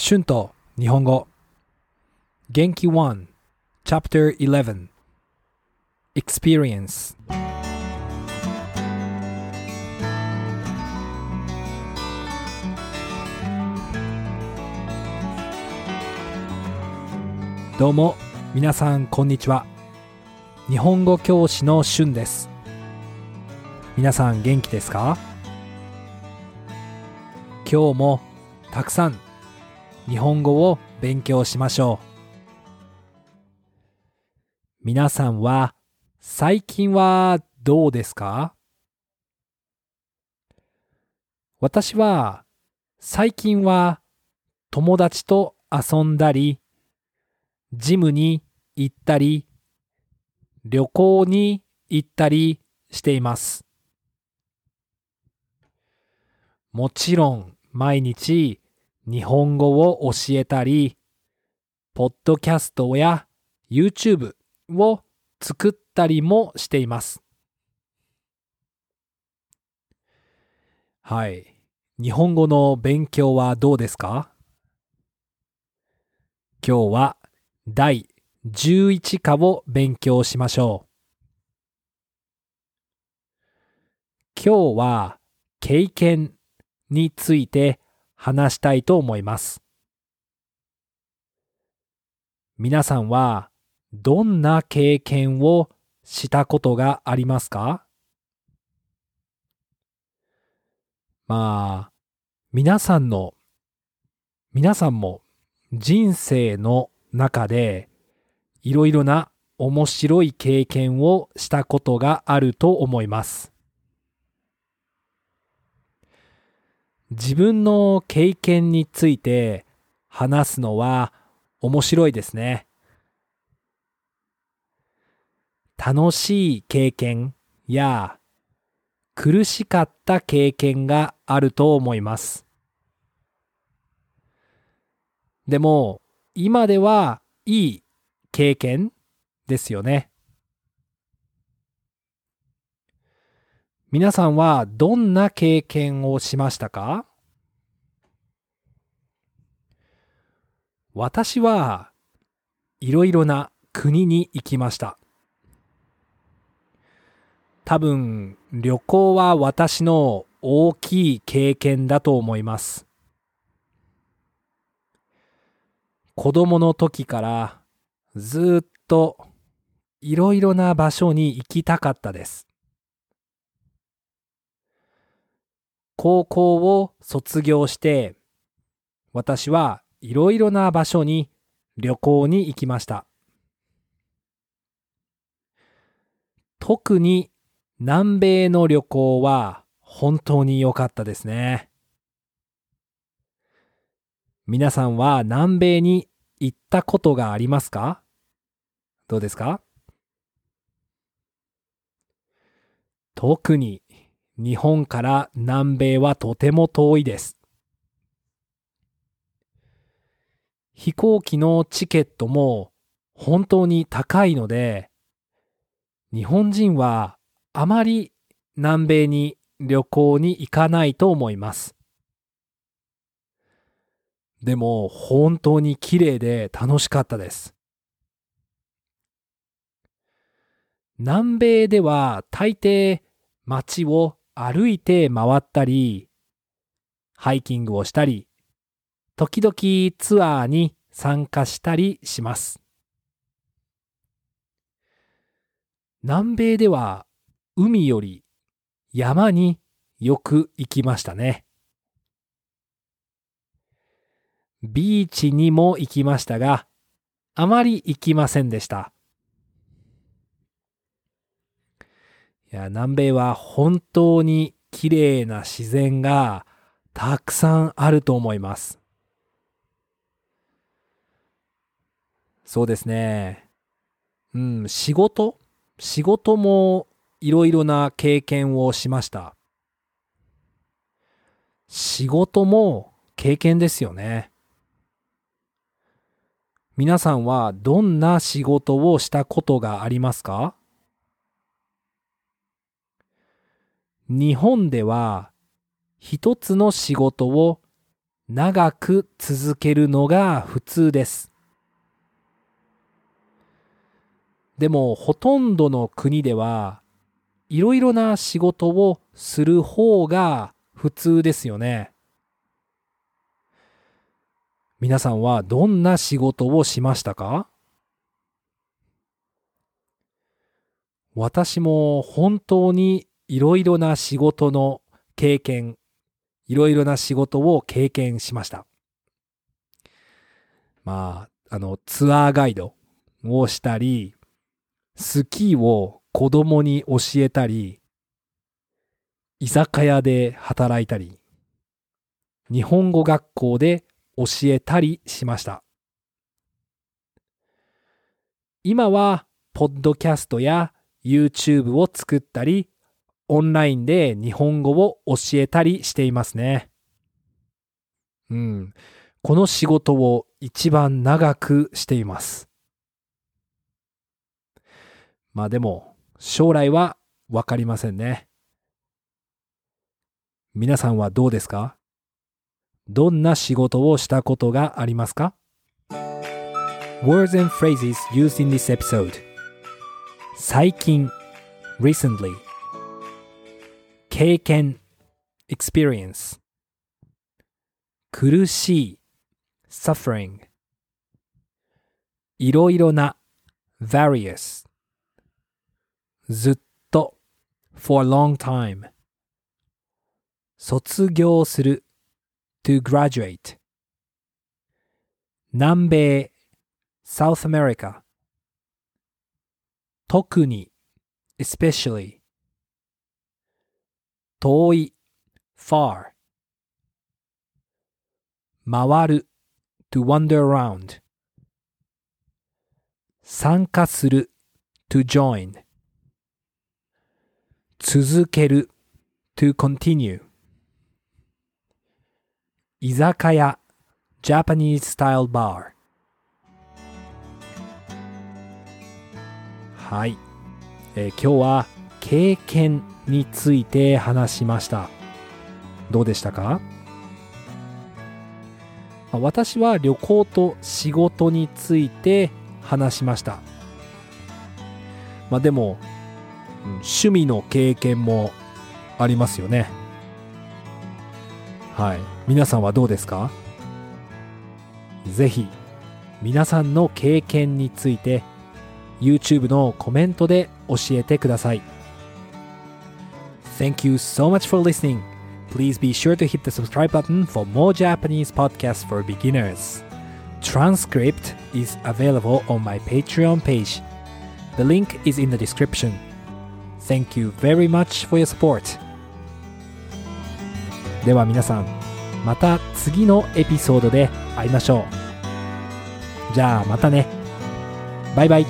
春と日本語。元気1 Chapter 11 Experience どうも皆さんこんにちは。日本語教師の春です。皆さん元気ですか？今日もたくさん日本語を勉強しましょう。皆さんは最近はどうですか？私は最近は友達と遊んだり、ジムに行ったり、旅行に行ったりしています。もちろん毎日日本語を教えたり、ポッドキャストや YouTube を作ったりもしています。はい。日本語の勉強はどうですか？今日は第11課を勉強しましょう。今日は経験について話したいと思います。皆さんはどんな経験をしたことがありますか？まあ、皆さんの、皆さんも人生の中でいろいろな面白い経験をしたことがあると思います。自分の経験について話すのは面白いですね。楽しい経験や苦しかった経験があると思います。でも今ではいい経験ですよね。皆さんはどんな経験をしましたか？私はいろいろな国に行きました。多分旅行は私の大きい経験だと思います。子供の時からずっといろいろな場所に行きたかったです。高校を卒業して私はいろいろな場所に旅行に行きました。特に南米の旅行は本当に良かったですね。皆さんは南米に行ったことがありますか？どうですか？特に日本から南米はとても遠いです。飛行機のチケットも本当に高いので、日本人はあまり南米に旅行に行かないと思います。でも本当に綺麗で楽しかったです。南米では大抵街を歩いて回ったり、ハイキングをしたり、時々ツアーに参加したりします。南米では海より山によく行きましたね。ビーチにも行きましたが、あまり行きませんでした。いや、南米は本当に綺麗な自然がたくさんあると思います。そうですね。うん、仕事？仕事もいろいろな経験をしました。仕事も経験ですよね。皆さんはどんな仕事をしたことがありますか？日本では一つの仕事を長く続けるのが普通です。でもほとんどの国ではいろいろな仕事をする方が普通ですよね。皆さんはどんな仕事をしましたか？私も本当にいろいろな仕事の経験、いろいろな仕事を経験しました。まあ、あの、ツアーガイドをしたり、スキーを子供に教えたり、居酒屋で働いたり、日本語学校で教えたりしました。今は、ポッドキャストや YouTube を作ったり、オンラインで日本語を教えたりしていますね。うん。この仕事を一番長くしています。まあでも、将来はわかりませんね。皆さんはどうですかどんな仕事をしたことがありますか ?Words and phrases used in this episode 最近 recently 経験 experience 苦しい suffering いろいろな various ずっと for a long time 卒業する to graduate 南米 South America 特に especially 遠い far 回る to wander around 参加する to join 続ける。To continue 居酒屋。Japanese style bar はい、えー今日は経験について話しました。どうでしたか？あ私は旅行と仕事について話しました。まあでも趣味の経験もありますよねはい皆さんはどうですかぜひ皆さんの経験について YouTube のコメントで教えてください Thank you so much for listening Please be sure to hit the subscribe button for more Japanese podcasts for beginners Transcript is available on my Patreon page The link is in the description Thank you very much for your support. では皆さんまた次のエピソードで会いましょう。じゃあまたね。バイバイ。